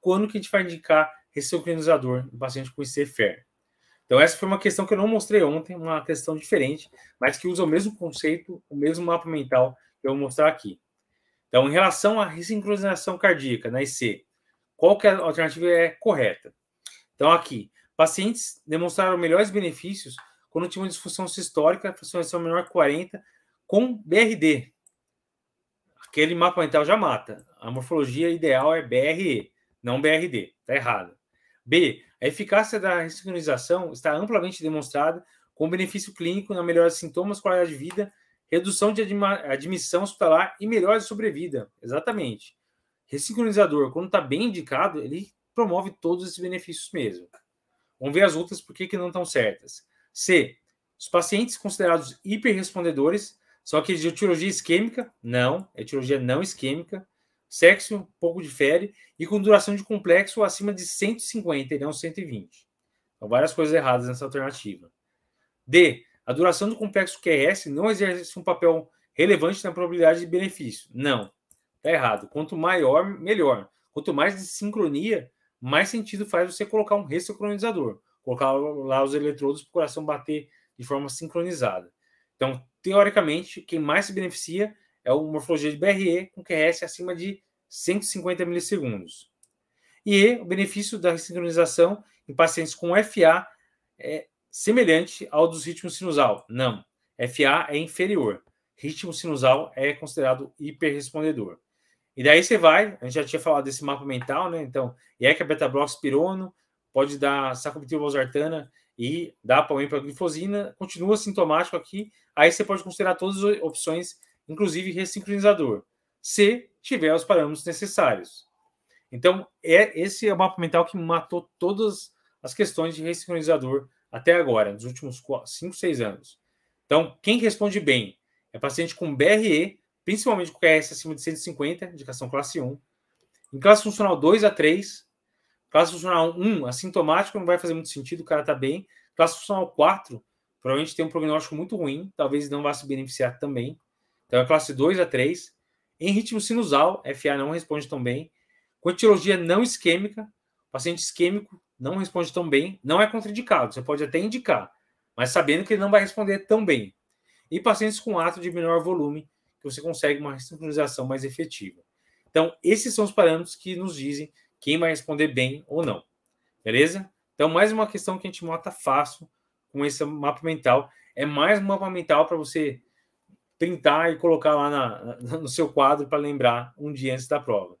quando que a gente vai indicar ressincronizador no paciente com ICFR. Então, essa foi uma questão que eu não mostrei ontem, uma questão diferente, mas que usa o mesmo conceito, o mesmo mapa mental que eu vou mostrar aqui. Então, em relação à ressincronização cardíaca na IC, qual que é a alternativa é correta? Então, aqui, pacientes demonstraram melhores benefícios quando tinham uma disfunção sistólica, fracionação menor que 40, com BRD. Aquele mapa mental já mata. A morfologia ideal é BRE, não BRD. Está errado. B. A eficácia da ressincronização está amplamente demonstrada com benefício clínico na melhora de sintomas, qualidade de vida, redução de admissão hospitalar e melhora de sobrevida. Exatamente. Ressincronizador, quando está bem indicado, ele promove todos esses benefícios mesmo. Vamos ver as outras por que não estão certas. C. Os pacientes considerados hiperrespondedores são aqueles de etiologia isquêmica? Não, etiologia não isquêmica. Sexo um pouco difere e com duração de complexo acima de 150 e não 120. Então, várias coisas erradas nessa alternativa. D. A duração do complexo QRS não exerce um papel relevante na probabilidade de benefício. Não, está errado. Quanto maior, melhor. Quanto mais de sincronia, mais sentido faz você colocar um ressincronizador. Colocar lá os eletrodos para o coração bater de forma sincronizada. Então, teoricamente, quem mais se beneficia é o morfologia de BRE com QRS acima de 150 milissegundos. E o benefício da sincronização em pacientes com FA é semelhante ao dos ritmos sinusal. Não, FA é inferior. Ritmo sinusal é considerado hiperrespondedor. E daí você vai, a gente já tinha falado desse mapa mental, né? Então, IECA, beta-blox, pirono, pode dar sacubitril valsartana e dá para glifosina, continua sintomático aqui, aí você pode considerar todas as opções, inclusive ressincronizador, se tiver os parâmetros necessários. Então, é esse é o mapa mental que matou todas as questões de ressincronizador até agora, nos últimos 5, 6 anos. Então, quem responde bem é paciente com BRE, principalmente com QS acima de 150, indicação classe 1. Em classe funcional 2 a 3, Classe funcional 1, assintomático, não vai fazer muito sentido, o cara tá bem. Classe funcional 4, provavelmente tem um prognóstico muito ruim, talvez não vá se beneficiar também. Então, é classe 2 a 3. Em ritmo sinusal, FA não responde tão bem. Com etiologia não isquêmica, paciente isquêmico não responde tão bem. Não é contraindicado, você pode até indicar, mas sabendo que ele não vai responder tão bem. E pacientes com ato de menor volume, que você consegue uma sincronização mais efetiva. Então, esses são os parâmetros que nos dizem quem vai responder bem ou não. Beleza? Então, mais uma questão que a gente nota fácil com esse mapa mental. É mais um mapa mental para você printar e colocar lá na, no seu quadro para lembrar um dia antes da prova.